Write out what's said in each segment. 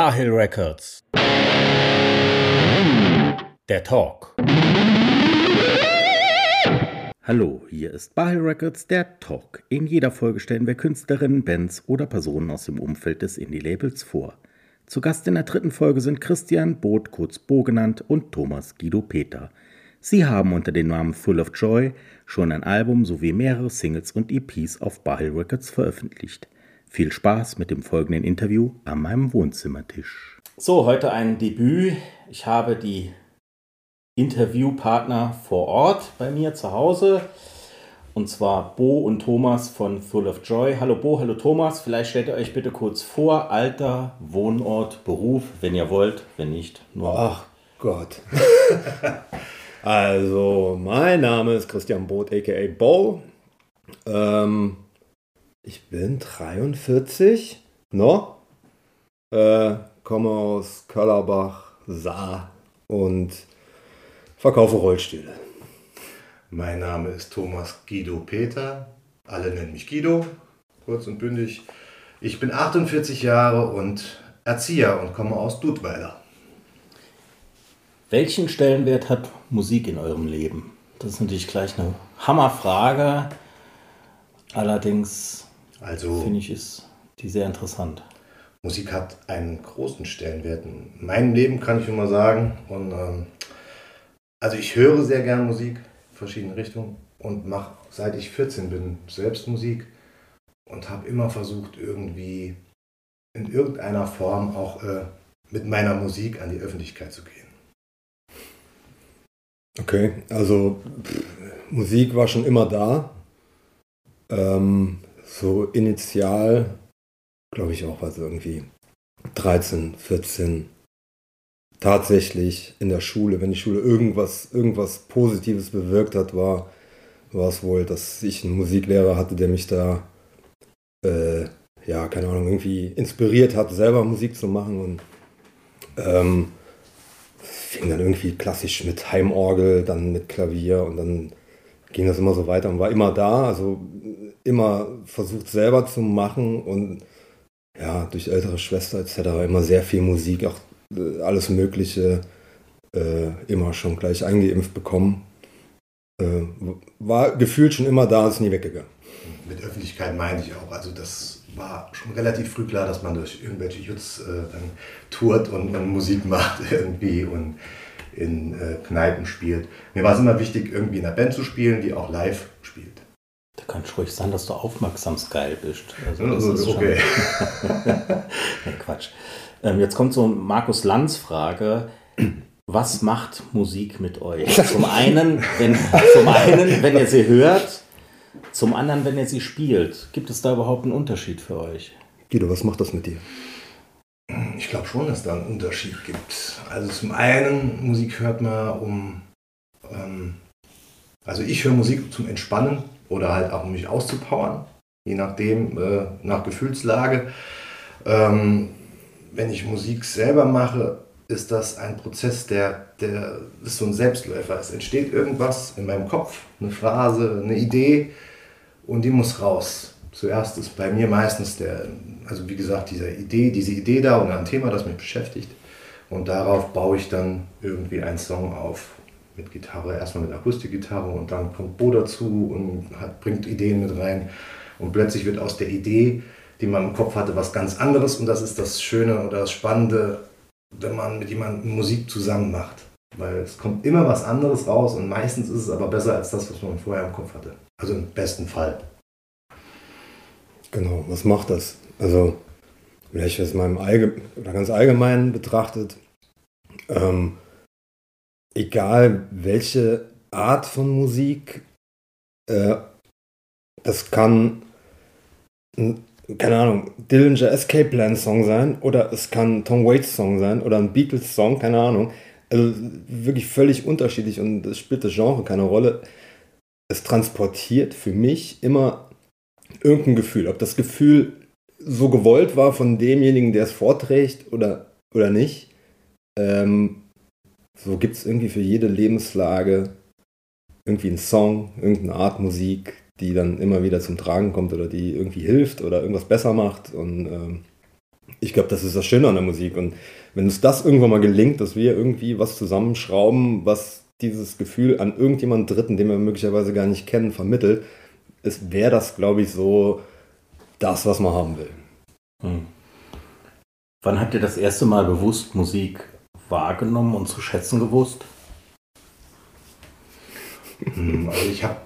Barhill Records. Der Talk. Hallo, hier ist Barhill Records, der Talk. In jeder Folge stellen wir Künstlerinnen, Bands oder Personen aus dem Umfeld des Indie-Labels vor. Zu Gast in der dritten Folge sind Christian Boot, kurz Bo genannt, und Thomas Guido Peter. Sie haben unter dem Namen Full of Joy schon ein Album sowie mehrere Singles und EPs auf Barhill Records veröffentlicht. Viel Spaß mit dem folgenden Interview an meinem Wohnzimmertisch. So, heute ein Debüt. Ich habe die Interviewpartner vor Ort bei mir zu Hause. Und zwar Bo und Thomas von Full of Joy. Hallo Bo, hallo Thomas. Vielleicht stellt ihr euch bitte kurz vor. Alter, Wohnort, Beruf, wenn ihr wollt. Wenn nicht, nur. Ach Gott. also, mein Name ist Christian Both, aka Bo. Ähm, ich bin 43, no? Äh, komme aus Köllerbach, Saar und verkaufe Rollstühle. Mein Name ist Thomas Guido Peter. Alle nennen mich Guido, kurz und bündig. Ich bin 48 Jahre und Erzieher und komme aus Dudweiler. Welchen Stellenwert hat Musik in eurem Leben? Das ist natürlich gleich eine Hammerfrage. Allerdings also, finde ich, ist die sehr interessant. Musik hat einen großen Stellenwert in meinem Leben, kann ich immer sagen. Und ähm, also ich höre sehr gern Musik, in verschiedene Richtungen und mache seit ich 14 bin selbst Musik und habe immer versucht, irgendwie in irgendeiner Form auch äh, mit meiner Musik an die Öffentlichkeit zu gehen. Okay, also pff, Musik war schon immer da. Ähm, so initial, glaube ich auch, was irgendwie 13, 14, tatsächlich in der Schule, wenn die Schule irgendwas, irgendwas Positives bewirkt hat, war, war es wohl, dass ich einen Musiklehrer hatte, der mich da, äh, ja, keine Ahnung, irgendwie inspiriert hat, selber Musik zu machen und ähm, fing dann irgendwie klassisch mit Heimorgel, dann mit Klavier und dann ging das immer so weiter und war immer da, also immer versucht selber zu machen und ja, durch ältere Schwester etc. immer sehr viel Musik, auch äh, alles Mögliche äh, immer schon gleich eingeimpft bekommen. Äh, war gefühlt schon immer da, ist nie weggegangen. Mit Öffentlichkeit meine ich auch, also das war schon relativ früh klar, dass man durch irgendwelche Jutz äh, dann tourt und, und Musik macht irgendwie und in äh, Kneipen spielt. Mir war es immer wichtig, irgendwie in einer Band zu spielen, die auch live kann ruhig sein, dass du aufmerksamsgeil bist. Also das also, ist okay. nee, Quatsch. Ähm, jetzt kommt so Markus Lanz Frage. Was macht Musik mit euch? Zum einen, wenn, zum einen, wenn ihr sie hört, zum anderen, wenn ihr sie spielt. Gibt es da überhaupt einen Unterschied für euch? Guido, was macht das mit dir? Ich glaube schon, dass da einen Unterschied gibt. Also zum einen, Musik hört man um... Ähm, also ich höre Musik zum Entspannen oder halt auch um mich auszupowern, je nachdem, äh, nach Gefühlslage. Ähm, wenn ich Musik selber mache, ist das ein Prozess, der, der ist so ein Selbstläufer. Es entsteht irgendwas in meinem Kopf, eine Phrase, eine Idee und die muss raus. Zuerst ist bei mir meistens der, also wie gesagt, diese Idee, diese Idee da und ein Thema, das mich beschäftigt. Und darauf baue ich dann irgendwie einen Song auf. Mit Gitarre, erstmal mit Akustikgitarre und dann kommt Bo dazu und hat, bringt Ideen mit rein. Und plötzlich wird aus der Idee die man im Kopf hatte, was ganz anderes. Und das ist das Schöne oder das Spannende, wenn man mit jemandem Musik zusammen macht. Weil es kommt immer was anderes raus und meistens ist es aber besser als das, was man vorher im Kopf hatte. Also im besten Fall. Genau, was macht das? Also, vielleicht aus meinem Allge oder ganz allgemein betrachtet, ähm, egal welche Art von Musik, äh, das kann ein keine Ahnung, Dillinger Escape Plan Song sein oder es kann Tom Waits Song sein oder ein Beatles Song, keine Ahnung. Also wirklich völlig unterschiedlich und es spielt das Genre keine Rolle. Es transportiert für mich immer irgendein Gefühl. Ob das Gefühl so gewollt war von demjenigen, der es vorträgt oder, oder nicht. Ähm, so gibt es irgendwie für jede Lebenslage irgendwie einen Song, irgendeine Art Musik, die dann immer wieder zum Tragen kommt oder die irgendwie hilft oder irgendwas besser macht. Und ähm, ich glaube, das ist das Schöne an der Musik. Und wenn uns das irgendwann mal gelingt, dass wir irgendwie was zusammenschrauben, was dieses Gefühl an irgendjemanden Dritten, den wir möglicherweise gar nicht kennen, vermittelt, wäre das, glaube ich, so das, was man haben will. Hm. Wann habt ihr das erste Mal bewusst Musik wahrgenommen und zu schätzen gewusst? Hm, also ich habe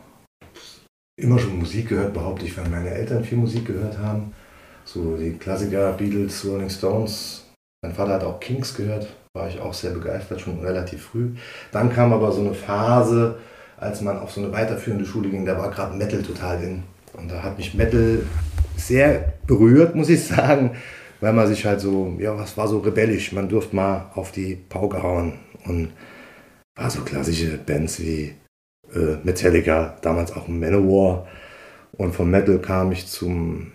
immer schon Musik gehört, behaupte ich, weil meine Eltern viel Musik gehört haben. So die Klassiker, Beatles, Rolling Stones. Mein Vater hat auch Kings gehört, war ich auch sehr begeistert, schon relativ früh. Dann kam aber so eine Phase, als man auf so eine weiterführende Schule ging, da war gerade Metal total in. Und da hat mich Metal sehr berührt, muss ich sagen, weil man sich halt so, ja, was war so rebellisch. Man durfte mal auf die Pauke hauen und war so klassische Bands wie äh, Metallica, damals auch Manowar. Und vom Metal kam ich zum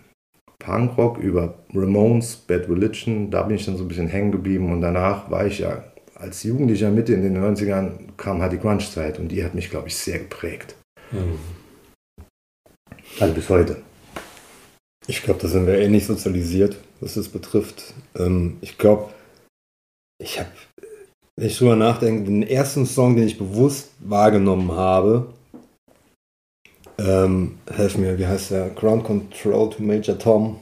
Punkrock über Ramones, Bad Religion. Da bin ich dann so ein bisschen hängen geblieben. Und danach war ich ja als Jugendlicher Mitte in den 90ern, kam halt die Grunge-Zeit. Und die hat mich, glaube ich, sehr geprägt. Mhm. Also bis heute. Ich glaube, da sind wir ähnlich sozialisiert, was das betrifft. Ähm, ich glaube, ich habe wenn ich drüber nachdenke, den ersten Song, den ich bewusst wahrgenommen habe, ähm, helf mir, wie heißt der? Ground Control to Major Tom.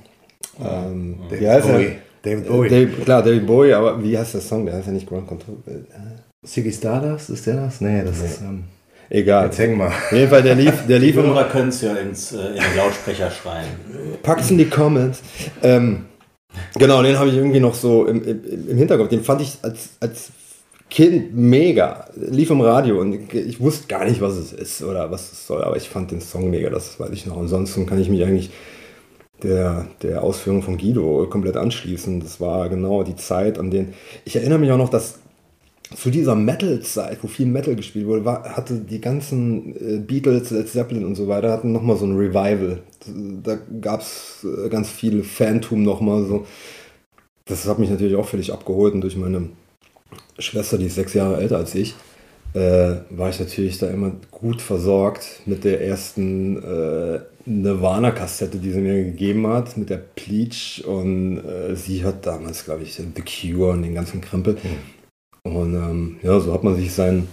Ähm, David wie heißt Bowie. Er? David Bowie. Dave, klar, David Bowie, aber wie heißt der Song? Der heißt ja nicht Ground Control. Ziggy Stardust, ist der das? Nee, das nee. ist. Ähm, Egal. Jetzt hängen wir. Auf jeden Fall, der lief. Der lief die Hörer können es ja ins, äh, in den Lautsprecher schreien. Pack's in die Comments. Ähm, genau, den habe ich irgendwie noch so im, im, im Hinterkopf. Den fand ich als, als Kind mega. Lief im Radio und ich wusste gar nicht, was es ist oder was es soll, aber ich fand den Song mega, das weiß ich noch. Ansonsten kann ich mich eigentlich der, der Ausführung von Guido komplett anschließen. Das war genau die Zeit, an den. Ich erinnere mich auch noch, dass zu dieser Metal-Zeit, wo viel Metal gespielt wurde, war, hatte die ganzen äh, Beatles, Led Zeppelin und so weiter, hatten nochmal so ein Revival. Da gab es äh, ganz viel Phantom nochmal so. Das hat mich natürlich auch völlig abgeholt und durch meine Schwester, die ist sechs Jahre älter als ich, äh, war ich natürlich da immer gut versorgt mit der ersten äh, Nirvana-Kassette, die sie mir gegeben hat, mit der Pleach. Und äh, sie hat damals, glaube ich, The Cure und den ganzen Krempel. Mhm. Und ähm, ja, so hat man sich sein,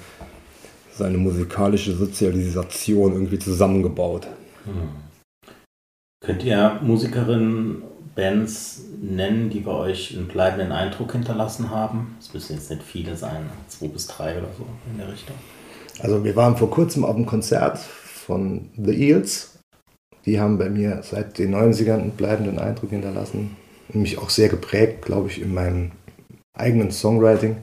seine musikalische Sozialisation irgendwie zusammengebaut. Mhm. Könnt ihr Musikerin Bands nennen, die bei euch einen bleibenden Eindruck hinterlassen haben? Es müssen jetzt nicht viele sein, zwei bis drei oder so in der Richtung. Also wir waren vor kurzem auf einem Konzert von The Eels. Die haben bei mir seit den 90ern einen bleibenden Eindruck hinterlassen. Mich auch sehr geprägt, glaube ich, in meinem eigenen Songwriting.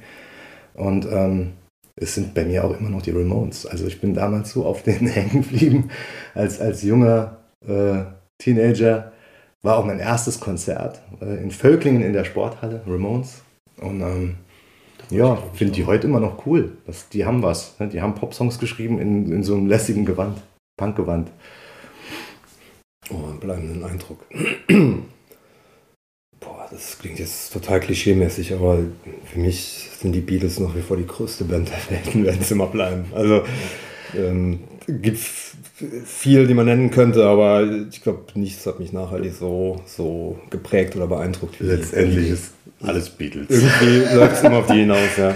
Und ähm, es sind bei mir auch immer noch die Ramones. Also ich bin damals so auf denen hängen geblieben als, als junger äh, Teenager war auch mein erstes Konzert äh, in Völklingen in der Sporthalle, Ramones. Und ähm, ja, finde die heute immer noch cool. Das, die haben was. Ne? Die haben Popsongs geschrieben in, in so einem lässigen Gewand, Punkgewand. Oh, einen bleibenden Eindruck. Das klingt jetzt total klischeemäßig, aber für mich sind die Beatles nach wie vor die größte Band der Welt und werden es immer bleiben. Also ähm, gibt viel, die man nennen könnte, aber ich glaube, nichts hat mich nachhaltig so, so geprägt oder beeindruckt. Letztendlich ist alles Beatles. Irgendwie läuft es immer auf die hinaus, ja.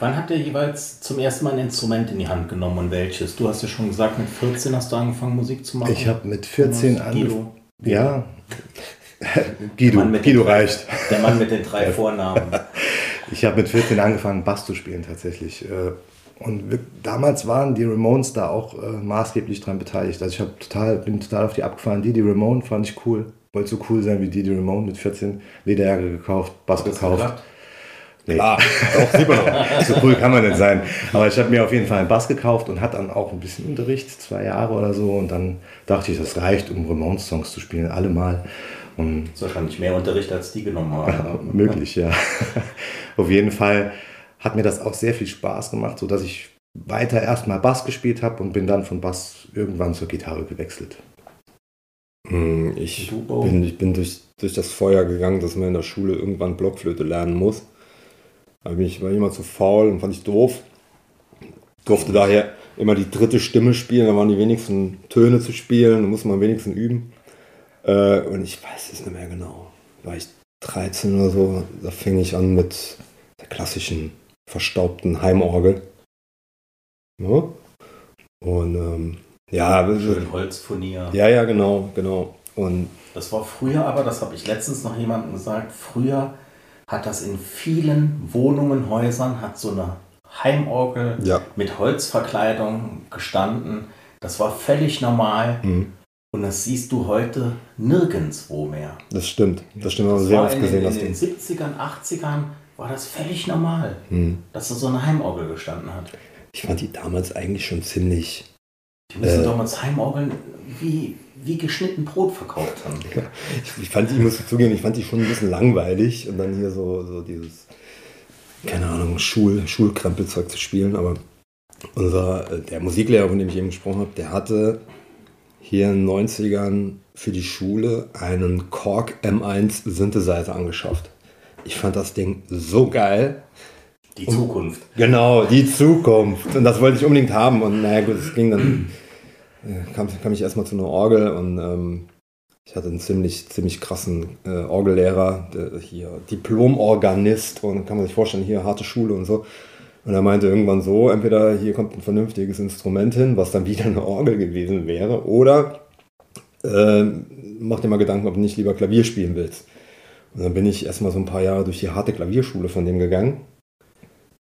Wann habt ihr jeweils zum ersten Mal ein Instrument in die Hand genommen und welches? Du hast ja schon gesagt, mit 14 hast du angefangen, Musik zu machen. Ich habe mit 14 angefangen. Ja. Guido, Guido drei, reicht. Der Mann mit den drei Vornamen. Ich habe mit 14 angefangen, Bass zu spielen tatsächlich. Äh, und wir, damals waren die Ramones da auch äh, maßgeblich dran beteiligt. Also ich hab total, bin total auf die abgefahren. Die, die Ramone fand ich cool. Wollte so cool sein wie die, die Ramone mit 14 Lederjacke gekauft, Bass gekauft. Nee. Klar, auch sieht man so cool kann man nicht sein. Aber ich habe mir auf jeden Fall einen Bass gekauft und hatte dann auch ein bisschen Unterricht, zwei Jahre oder so. Und dann dachte ich, das reicht, um Ramones-Songs zu spielen, alle mal. Und das ist wahrscheinlich mehr Unterricht, als die genommen haben. möglich, ja. auf jeden Fall hat mir das auch sehr viel Spaß gemacht, sodass ich weiter erstmal Bass gespielt habe und bin dann von Bass irgendwann zur Gitarre gewechselt. Hm, ich bin, ich bin durch, durch das Feuer gegangen, dass man in der Schule irgendwann Blockflöte lernen muss. Aber ich war immer zu faul und fand ich doof. Durfte daher immer die dritte Stimme spielen, da waren die wenigsten Töne zu spielen, da muss man wenigstens üben. Äh, und ich weiß es nicht mehr genau. War ich 13 oder so, da fing ich an mit der klassischen verstaubten Heimorgel. Ja. Und ähm, ja, Schön Holzfurnier. ja, ja, genau, genau. Und Das war früher aber, das habe ich letztens noch jemandem gesagt, früher hat das in vielen Wohnungen, Häusern, hat so eine Heimorgel ja, mit Holzverkleidung gestanden. Das war völlig normal. mhm, Und das siehst du heute nirgendwo mehr. das stimmt. Das stimmt, Das sehr oft in, gesehen, den, das in den Ding. 70ern, 80ern war das völlig normal, Mhm. dass da so eine Heimorgel gestanden hat. Ich fand die damals eigentlich schon ziemlich. Die müssen Äh. damals Heimorgeln wie, wie geschnitten Brot verkauft haben. Ich, ich fand die, ich muss zugeben, ich fand die schon ein bisschen langweilig und dann hier so, so dieses, keine Ahnung, Schul, Schulkrempelzeug zu spielen. Aber unser, äh, der Musiklehrer, von dem ich eben gesprochen habe, der hatte hier in den 90ern für die Schule einen Korg M1 Synthesizer angeschafft. Ich fand das Ding so geil. Die Zukunft. Genau, die Zukunft. Und das wollte ich unbedingt haben. Und naja, gut, es ging dann, äh, kam, kam ich erstmal zu einer Orgel und ähm, ich hatte einen ziemlich, ziemlich krassen äh, Orgellehrer, der hier Diplom-Organist und kann man sich vorstellen, hier harte Schule und so. Und er meinte irgendwann so, entweder hier kommt ein vernünftiges Instrument hin, was dann wieder eine Orgel gewesen wäre, oder äh, mach dir mal Gedanken, ob du nicht lieber Klavier spielen willst. Und dann bin ich erstmal so ein paar Jahre durch die harte Klavierschule von dem gegangen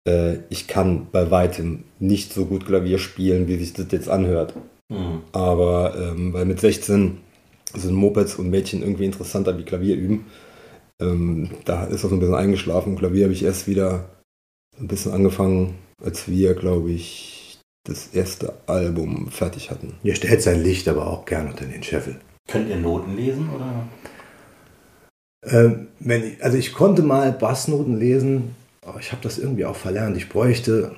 äh, ich kann bei weitem nicht so gut Klavier spielen, wie sich das jetzt anhört. Hm. Aber ähm, weil mit 16 sind Mopeds und Mädchen irgendwie interessanter wie Klavier üben. Ähm, da ist das ein bisschen eingeschlafen. Klavier habe ich erst wieder ein bisschen angefangen, als wir, glaube ich, das erste Album fertig hatten. Ihr stellt sein Licht aber auch gern unter den Scheffel. Könnt ihr Noten lesen oder? Ähm, wenn ich, also ich konnte mal Bassnoten lesen, aber ich habe das irgendwie auch verlernt. Ich bräuchte,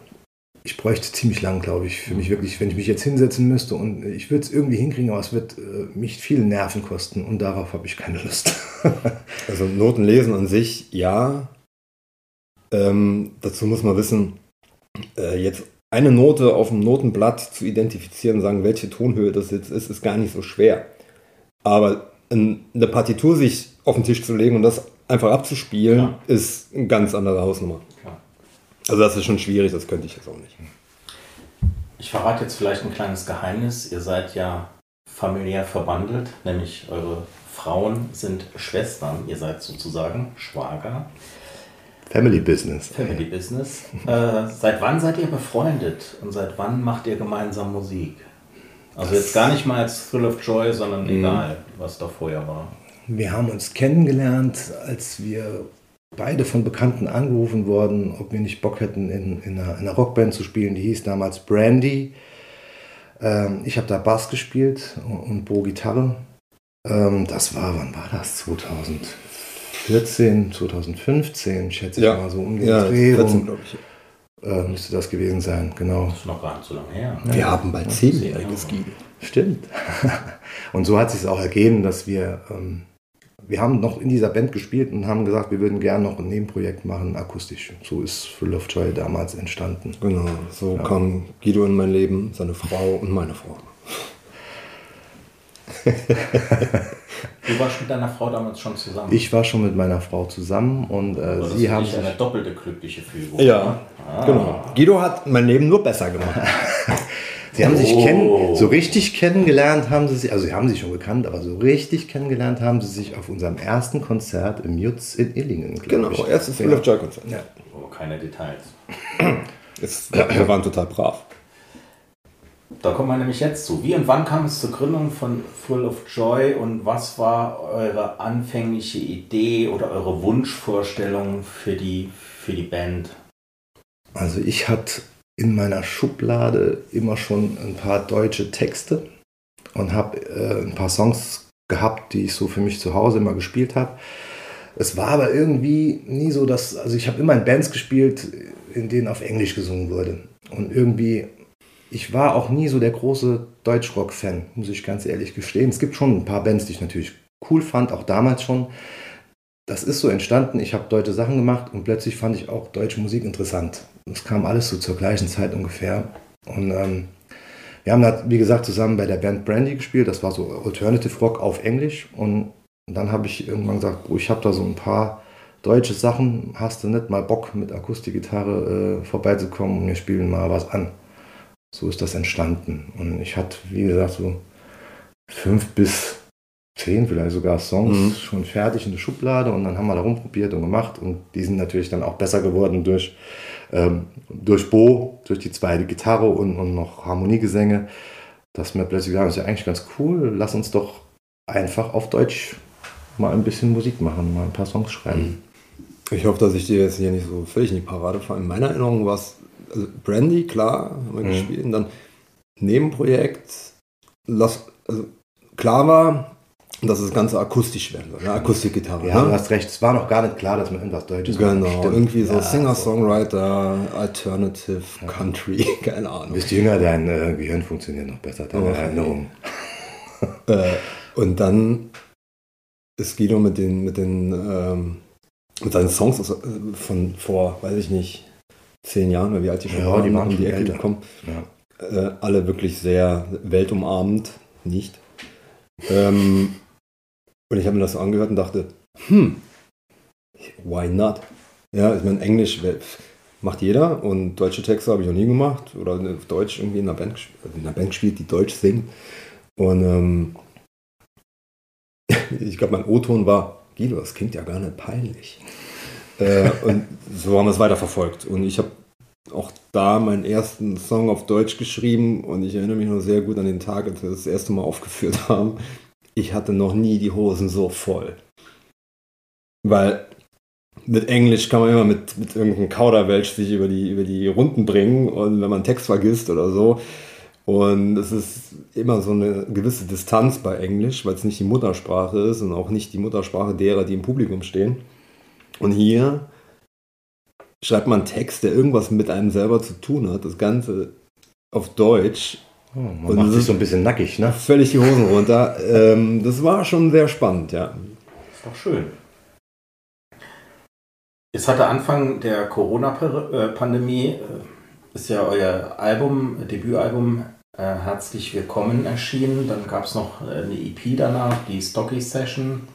ich bräuchte ziemlich lang, glaube ich, für mich wirklich, wenn ich mich jetzt hinsetzen müsste und ich würde es irgendwie hinkriegen, aber es wird äh, mich viel Nerven kosten und darauf habe ich keine Lust. Also Noten lesen an sich, ja. Ähm, dazu muss man wissen, äh, jetzt eine Note auf dem Notenblatt zu identifizieren, sagen, welche Tonhöhe das jetzt ist, ist gar nicht so schwer. Aber in, eine Partitur sich auf den Tisch zu legen und das einfach abzuspielen, Ja. ist eine ganz andere Hausnummer. Ja. Also das ist schon schwierig, das könnte ich jetzt auch nicht. Ich verrate jetzt vielleicht ein kleines Geheimnis. Ihr seid ja familiär verbandelt, nämlich eure Frauen sind Schwestern. Ihr seid sozusagen Schwager. Family Business. Family Business. Äh, seit wann seid ihr befreundet und seit wann macht ihr gemeinsam Musik? Also jetzt gar nicht mal als Thrill of Joy, sondern egal, was da vorher war. Wir haben uns kennengelernt, als wir beide von Bekannten angerufen wurden, ob wir nicht Bock hätten, in, in, einer, in einer Rockband zu spielen. Die hieß damals Brandy. Ähm, ich habe da Bass gespielt und, und Bo Gitarre. Ähm, das war, wann war das? 2014, 2015, schätze ich Ja. mal so um den Ja, Dreh 14, rum, glaube ich. äh, müsste das gewesen sein, genau. Das ist noch gar nicht so lange her. Wir haben bald zehnjähriges. Guido. Stimmt. und so hat sich es auch ergeben, dass wir, ähm, wir haben noch in dieser Band gespielt und haben gesagt, wir würden gerne noch ein Nebenprojekt machen, akustisch. So ist Full of Joy damals entstanden. Genau, so Ja. kam Guido in mein Leben, seine Frau und meine Frau. Du warst mit deiner Frau damals schon zusammen. Ich war schon mit meiner Frau zusammen und äh, das sie ist haben sich, eine doppelte glückliche Fügung. Ja, ne? Ah. Genau. Guido hat mein Leben nur besser gemacht. sie haben sich Oh. kennen, so richtig kennengelernt haben sie sich, also sie haben sich schon gekannt, aber so richtig kennengelernt haben sie sich auf unserem ersten Konzert im Jutz in Illingen. Genau, ich. erstes Full Ja. of Joy Konzert. Ja. Oh, keine Details. Wir waren total brav. Da kommen wir nämlich jetzt zu. Wie und wann kam es zur Gründung von Full of Joy und was war eure anfängliche Idee oder eure Wunschvorstellung für die, für die Band? Also ich hatte in meiner Schublade immer schon ein paar deutsche Texte und habe äh, ein paar Songs gehabt, die ich so für mich zu Hause immer gespielt habe. Es war aber irgendwie nie so, dass, also ich habe immer in Bands gespielt, in denen auf Englisch gesungen wurde. Und irgendwie, ich war auch nie so der große Deutschrock-Fan, muss ich ganz ehrlich gestehen. Es gibt schon ein paar Bands, die ich natürlich cool fand, auch damals schon. Das ist so entstanden, ich habe deutsche Sachen gemacht und plötzlich fand ich auch deutsche Musik interessant. Das kam alles so zur gleichen Zeit ungefähr. Und ähm, wir haben da, wie gesagt, zusammen bei der Band Brandy gespielt. Das war so Alternative Rock auf Englisch. Und dann habe ich irgendwann gesagt, oh, ich habe da so ein paar deutsche Sachen, hast du nicht mal Bock mit Akustikgitarre äh, vorbeizukommen und wir spielen mal was an. So ist das entstanden. Und ich hatte, wie gesagt, so fünf bis zehn vielleicht sogar Songs mhm. schon fertig in der Schublade und dann haben wir da rumprobiert und gemacht und die sind natürlich dann auch besser geworden durch, ähm, durch Bo, durch die zweite Gitarre und, und noch Harmoniegesänge, dass wir plötzlich sagen, das ist ja eigentlich ganz cool, lass uns doch einfach auf Deutsch mal ein bisschen Musik machen, mal ein paar Songs schreiben. Ich hoffe, dass ich dir jetzt hier nicht so völlig in die Parade fahre. In meiner Erinnerung war es also Brandy, klar, haben wir mhm. gespielt. Und dann Nebenprojekt, las, also klar war, dass das Ganze akustisch werden soll, ne? Akustikgitarre. Ja, ne? du hast recht, es war noch gar nicht klar, dass man irgendwas Deutsches Genau, macht. irgendwie so ja, Singer-Songwriter, Alternative, ja. Country, keine Ahnung. Du bist jünger, dein äh, Gehirn funktioniert noch besser, deine oh, Erinnerung. äh, und dann ist Guido mit den, mit den ähm, mit seinen Songs äh, von vor, weiß ich nicht, zehn Jahren, weil wie alt die schon ja, waren, die waren um die Ecke gekommen. Ja. Äh, alle wirklich sehr weltumarmend, nicht. Ähm, und ich habe mir das so angehört und dachte, hm, why not? Ja, ich meine, Englisch macht jeder und deutsche Texte habe ich noch nie gemacht oder auf Deutsch irgendwie in einer Band, in einer Band gespielt, die Deutsch singt. Und ähm, ich glaube, mein O-Ton war, Guido, das klingt ja gar nicht peinlich. Äh, und so haben wir es weiterverfolgt. Und ich habe auch da meinen ersten Song auf Deutsch geschrieben und ich erinnere mich noch sehr gut an den Tag, als wir das, erste Mal aufgeführt haben. Ich hatte noch nie die Hosen so voll. Weil mit Englisch kann man immer mit, mit irgendeinem Kauderwelsch sich über die, über die Runden bringen und wenn man Text vergisst oder so, und es ist immer so eine gewisse Distanz bei Englisch, weil es nicht die Muttersprache ist und auch nicht die Muttersprache derer, die im Publikum stehen. Und hier schreibt man einen Text, der irgendwas mit einem selber zu tun hat. Das Ganze auf Deutsch. Oh, man und macht sich so ein bisschen nackig, ne? Völlig die Hosen runter. ähm, das war schon sehr spannend, ja. Ist doch schön. Es hatte Anfang der Corona-Pandemie, äh, ist ja euer Album, Debütalbum äh, Herzlich Willkommen erschienen. Dann gab es noch äh, eine EP danach, die Stocky Session.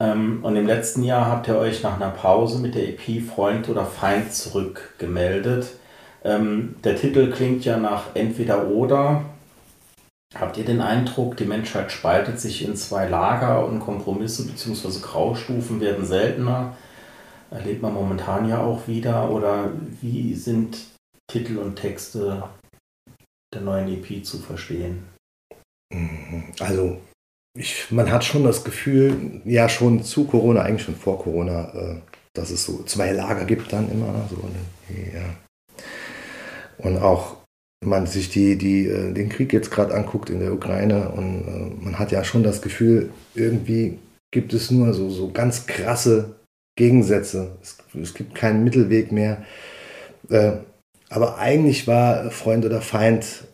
Ähm, und im letzten Jahr habt ihr euch nach einer Pause mit der EP Freund oder Feind zurückgemeldet. Ähm, der Titel klingt ja nach entweder oder. Habt ihr den Eindruck, die Menschheit spaltet sich in zwei Lager und Kompromisse bzw. Graustufen werden seltener? Erlebt man momentan ja auch wieder. Oder wie sind Titel und Texte der neuen EP zu verstehen? Mhm. Also, ich, man hat schon das Gefühl, ja, schon zu Corona, eigentlich schon vor Corona, äh, dass es so zwei Lager gibt dann immer. So, ja. Und auch, man sich die, die, äh, den Krieg jetzt gerade anguckt in der Ukraine und äh, man hat ja schon das Gefühl, irgendwie gibt es nur so, so ganz krasse Gegensätze. Es, es gibt keinen Mittelweg mehr. Aber eigentlich war Freund oder Feind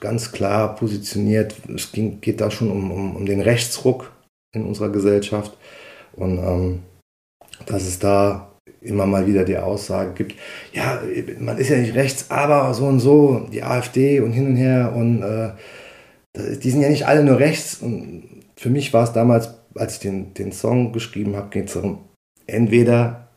ganz klar positioniert. Es ging, geht da schon um, um, um den Rechtsruck in unserer Gesellschaft. Und ähm, dass es da immer mal wieder die Aussage gibt, ja, man ist ja nicht rechts, aber so und so, die AfD und hin und her und äh, die sind ja nicht alle nur rechts. Und für mich war es damals, als ich den, den Song geschrieben habe, geht es darum, entweder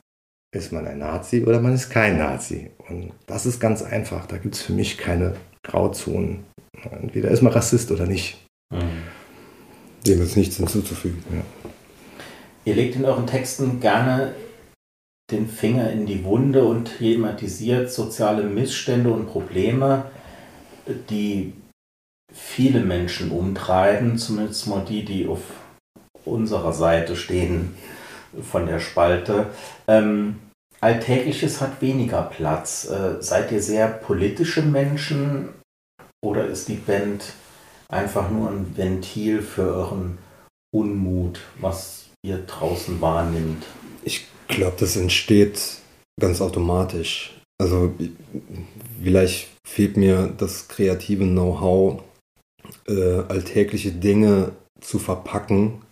ist man ein Nazi oder man ist kein Nazi. Und das ist ganz einfach. Da gibt es für mich keine Grauzonen. Entweder ist man Rassist oder nicht. Mhm. Dem ist nichts hinzuzufügen. Ja. Ihr legt in euren Texten gerne den Finger in die Wunde und thematisiert soziale Missstände und Probleme, die viele Menschen umtreiben, zumindest mal die, die auf unserer Seite stehen von der Spalte. Ähm, Alltägliches hat weniger Platz. Äh, seid ihr sehr politische Menschen oder ist die Band einfach nur ein Ventil für euren Unmut, was ihr draußen wahrnimmt? Ich glaube, das entsteht ganz automatisch. Also vielleicht fehlt mir das kreative Know-how, äh, alltägliche Dinge zu verpacken.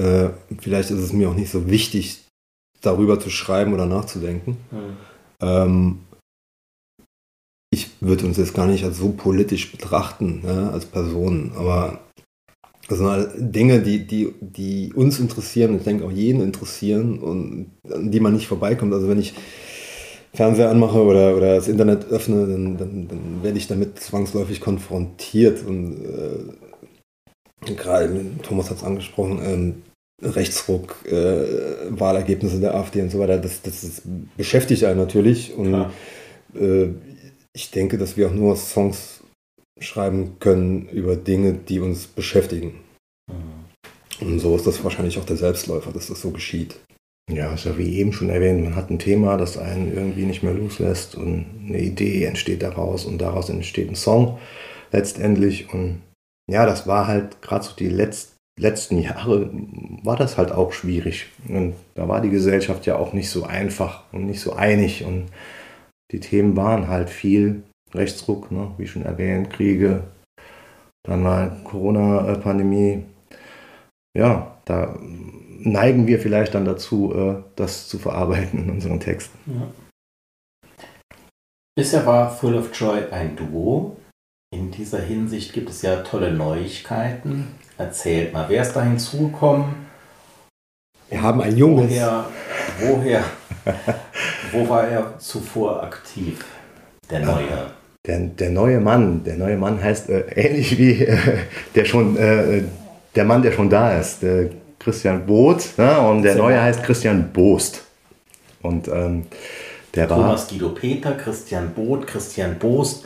Äh, vielleicht ist es mir auch nicht so wichtig, darüber zu schreiben oder nachzudenken. Mhm. Ähm, würde uns jetzt gar nicht als so politisch betrachten, ne, als Personen, aber Also Dinge, die, die, die uns interessieren, ich denke auch jeden interessieren und an die man nicht vorbeikommt. Also wenn ich Fernseher anmache oder, oder das Internet öffne, dann, dann, dann werde ich damit zwangsläufig konfrontiert. Und äh, gerade, Thomas hat es angesprochen, ähm, Rechtsruck, äh, Wahlergebnisse der AfD und so weiter, das, das, das beschäftigt einen natürlich. Und äh, ich denke, dass wir auch nur Songs schreiben können über Dinge, die uns beschäftigen. Mhm. Und so ist das wahrscheinlich auch der Selbstläufer, dass das so geschieht. Ja, ist ja wie eben schon erwähnt, man hat ein Thema, das einen irgendwie nicht mehr loslässt und eine Idee entsteht daraus und daraus entsteht ein Song letztendlich. Und ja, das war halt gerade so die Letz letzten Jahre, war das halt auch schwierig. Und da war die Gesellschaft ja auch nicht so einfach und nicht so einig und die Themen waren halt viel Rechtsruck, ne, wie schon erwähnt, Kriege, dann war Corona-Pandemie. Ja, da neigen wir vielleicht dann dazu, äh, das zu verarbeiten in unseren Texten. Ja. Bisher war Full of Joy ein Duo. In dieser Hinsicht gibt es ja tolle Neuigkeiten. Erzählt mal, wer ist da hinzugekommen? Wir haben ein junges. Woher, woher, wo war er zuvor aktiv? Der neue. Der, der neue Mann, der neue Mann heißt äh, ähnlich wie äh, der schon äh, der Mann, der schon da ist, der Christian Boot, ne? und der Sehr neue heißt Christian Boost. Und ähm, der Thomas war. Thomas Guido Peter, Christian Boot, Christian Boost.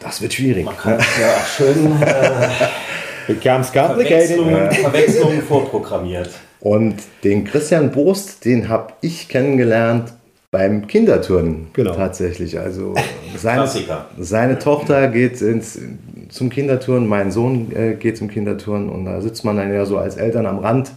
Das wird schwierig. Man kann ja schön äh, Becomes complicated. Verwechslungen, Verwechslungen vorprogrammiert. Und den Christian Boost, den habe ich kennengelernt beim Kinderturnen genau. tatsächlich. Also seine, seine Tochter geht ins, zum Kinderturnen, mein Sohn äh, geht zum Kinderturnen und da sitzt man dann ja so als Eltern am Rand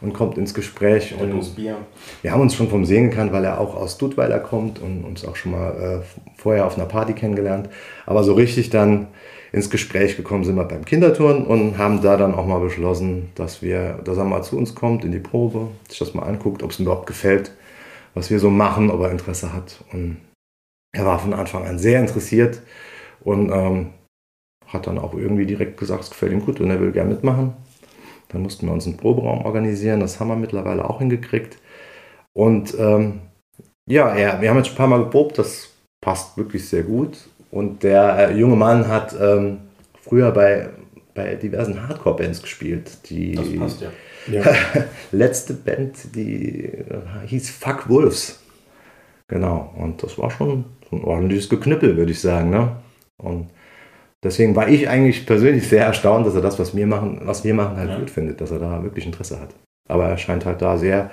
und kommt ins Gespräch. Und, und Bier. Wir haben uns schon vom Sehen gekannt, weil er auch aus Dudweiler kommt und uns auch schon mal äh, vorher auf einer Party kennengelernt. Aber so richtig dann ins Gespräch gekommen sind wir beim Kinderturnen und haben da dann auch mal beschlossen, dass wir, dass er mal zu uns kommt in die Probe, sich das mal anguckt, ob es ihm überhaupt gefällt was wir so machen, ob er Interesse hat. Und er war von Anfang an sehr interessiert und ähm, hat dann auch irgendwie direkt gesagt, es gefällt ihm gut und er will gerne mitmachen. Dann mussten wir uns einen Proberaum organisieren, das haben wir mittlerweile auch hingekriegt. Und ähm, ja, er, wir haben jetzt ein paar Mal geprobt, das passt wirklich sehr gut. Und der äh, junge Mann hat ähm, früher bei, bei diversen Hardcore-Bands gespielt. Die, passt ja ja. letzte Band, die äh, hieß Fuck Wolves. Genau, und das war schon ein ordentliches Geknüppel, würde ich sagen. Ne? Und deswegen war ich eigentlich persönlich sehr erstaunt, dass er das, was wir machen, was wir machen, halt ja. gut findet, dass er da wirklich Interesse hat. Aber er scheint halt da sehr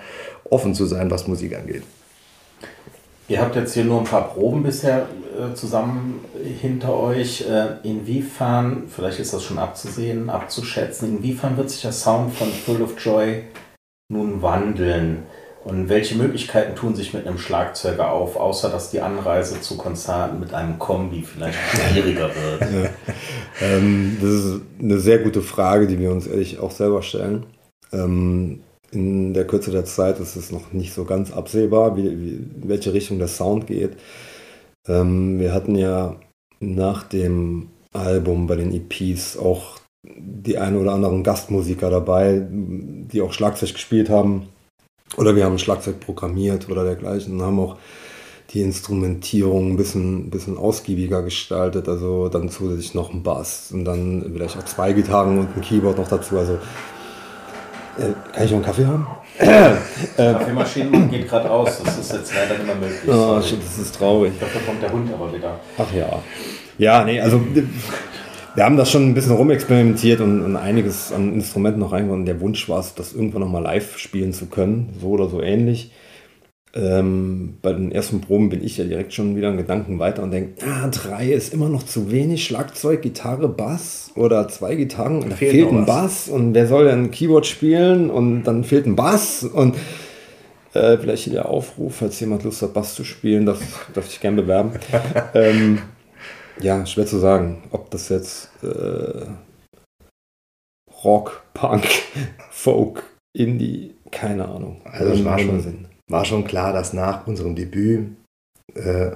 offen zu sein, was Musik angeht. Ihr habt jetzt hier nur ein paar Proben bisher äh, zusammen hinter euch. Äh, inwiefern, vielleicht ist das schon abzusehen, abzuschätzen, inwiefern wird sich der Sound von Full of Joy nun wandeln? Und welche Möglichkeiten tun sich mit einem Schlagzeuger auf, außer dass die Anreise zu Konzerten mit einem Kombi vielleicht schwieriger wird? Ähm, das ist eine sehr gute Frage, die wir uns ehrlich auch selber stellen. Ähm, in der Kürze der Zeit ist es noch nicht so ganz absehbar, wie, wie, in welche Richtung der Sound geht. Ähm, wir hatten ja nach dem Album bei den EPs auch die ein oder anderen Gastmusiker dabei, die auch Schlagzeug gespielt haben. Oder wir haben Schlagzeug programmiert oder dergleichen und haben auch die Instrumentierung ein bisschen, bisschen ausgiebiger gestaltet. Also dann zusätzlich noch ein Bass und dann vielleicht auch zwei Gitarren und ein Keyboard noch dazu. Also äh, kann ich noch einen Kaffee haben? äh, Kaffeemaschine geht gerade aus, das ist jetzt leider nicht mehr möglich. Oh, das ist traurig. Dafür kommt der Hund aber wieder. Ach ja. Ja, nee, also wir haben das schon ein bisschen rumexperimentiert und, und einiges an Instrumenten noch reingebracht. Der Wunsch war es, das irgendwann nochmal live spielen zu können, so oder so ähnlich. Ähm, bei den ersten Proben bin ich ja direkt schon wieder einen Gedanken weiter und denke, ah, drei ist immer noch zu wenig. Schlagzeug, Gitarre, Bass oder zwei Gitarren. Da fehlt, fehlt ein Bass und wer soll denn Keyboard spielen und dann fehlt ein Bass und äh, vielleicht hier der Aufruf, falls jemand Lust hat, Bass zu spielen, das darf ich gerne bewerben. ähm, ja, schwer zu sagen, ob das jetzt äh, Rock, Punk, Folk, Indie, keine Ahnung. Also es war schon, Sinn war schon klar, dass nach unserem Debüt äh,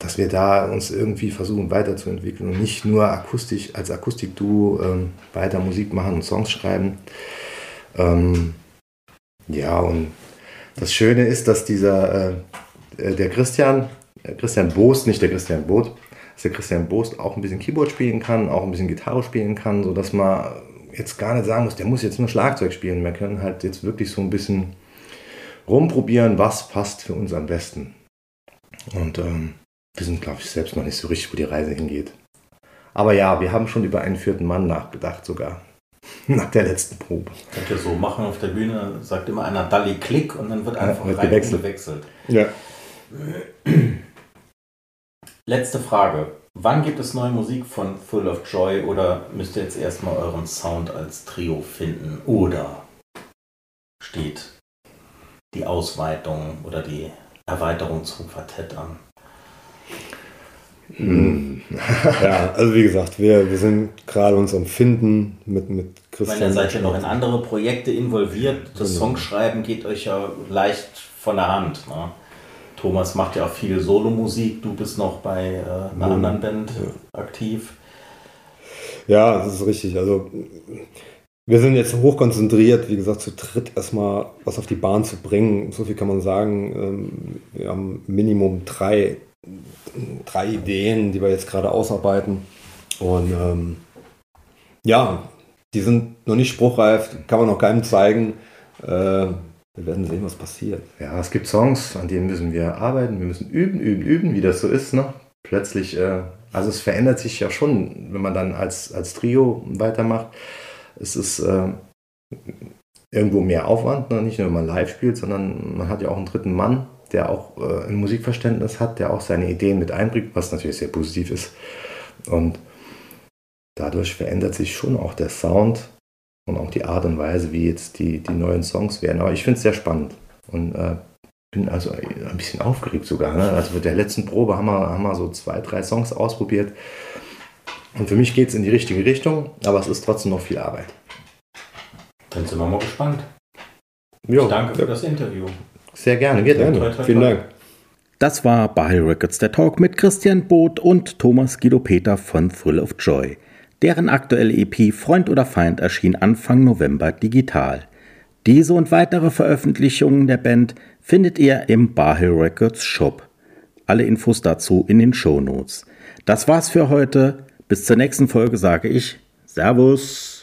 dass wir da uns irgendwie versuchen weiterzuentwickeln und nicht nur akustisch als Akustikduo ähm, weiter Musik machen und Songs schreiben. Ähm, ja, und das Schöne ist, dass dieser, äh, der Christian, äh, Christian Boost, nicht der Christian Boot, dass der Christian Boost auch ein bisschen Keyboard spielen kann, auch ein bisschen Gitarre spielen kann, sodass man jetzt gar nicht sagen muss, der muss jetzt nur Schlagzeug spielen. Wir können halt jetzt wirklich so ein bisschen rumprobieren, was passt für uns am besten. Und ähm, wir sind, glaube ich, selbst noch nicht so richtig, wo die Reise hingeht. Aber ja, wir haben schon über einen vierten Mann nachgedacht sogar. Nach der letzten Probe. Könnt ihr so machen auf der Bühne, sagt immer einer Dalli Klick und dann wird einfach ja, wird gewechselt. gewechselt. Ja. Letzte Frage. Wann gibt es neue Musik von Full of Joy oder müsst ihr jetzt erstmal euren Sound als Trio finden? Oder steht die Ausweitung oder die Erweiterung zum Quartett an? Hm. ja, also wie gesagt, wir, wir sind gerade uns am Finden mit, mit Christian. Ich meine, seid ihr noch in andere Projekte involviert. Das genau. Songschreiben geht euch ja leicht von der Hand. Ne? Thomas macht ja auch viel Solomusik. Du bist noch bei äh, einer ja. anderen Band ja. aktiv. Ja, das ist richtig. Also wir sind jetzt hochkonzentriert, wie gesagt, zu dritt erstmal was auf die Bahn zu bringen. So viel kann man sagen. Ähm, wir haben Minimum drei drei Ideen, die wir jetzt gerade ausarbeiten. Und ähm, ja, die sind noch nicht spruchreif, kann man noch keinem zeigen. Äh, wir werden sehen, was passiert. Ja, es gibt Songs, an denen müssen wir arbeiten. Wir müssen üben, üben, üben, wie das so ist. Ne? Plötzlich, äh, also es verändert sich ja schon, wenn man dann als, als Trio weitermacht. Es ist äh, irgendwo mehr Aufwand, ne? nicht nur wenn man live spielt, sondern man hat ja auch einen dritten Mann, der auch äh, ein Musikverständnis hat, der auch seine Ideen mit einbringt, was natürlich sehr positiv ist. Und dadurch verändert sich schon auch der Sound und auch die Art und Weise, wie jetzt die, die neuen Songs werden. Aber ich finde es sehr spannend und äh, bin also ein bisschen aufgeregt sogar. Ne? Also mit der letzten Probe haben wir, haben wir so zwei, drei Songs ausprobiert. Und für mich geht es in die richtige Richtung, aber es ist trotzdem noch viel Arbeit. Dann sind wir mal gespannt. Jo, danke für das Interview. Sehr gerne, wir gerne. Vielen Dank. Das war Bahai Records der Talk mit Christian Both und Thomas Guido Peter von Thrill of Joy. Deren aktuelle EP Freund oder Feind erschien Anfang November digital. Diese und weitere Veröffentlichungen der Band findet ihr im Bahai Records Shop. Alle Infos dazu in den Show Notes. Das war's für heute. Bis zur nächsten Folge sage ich Servus.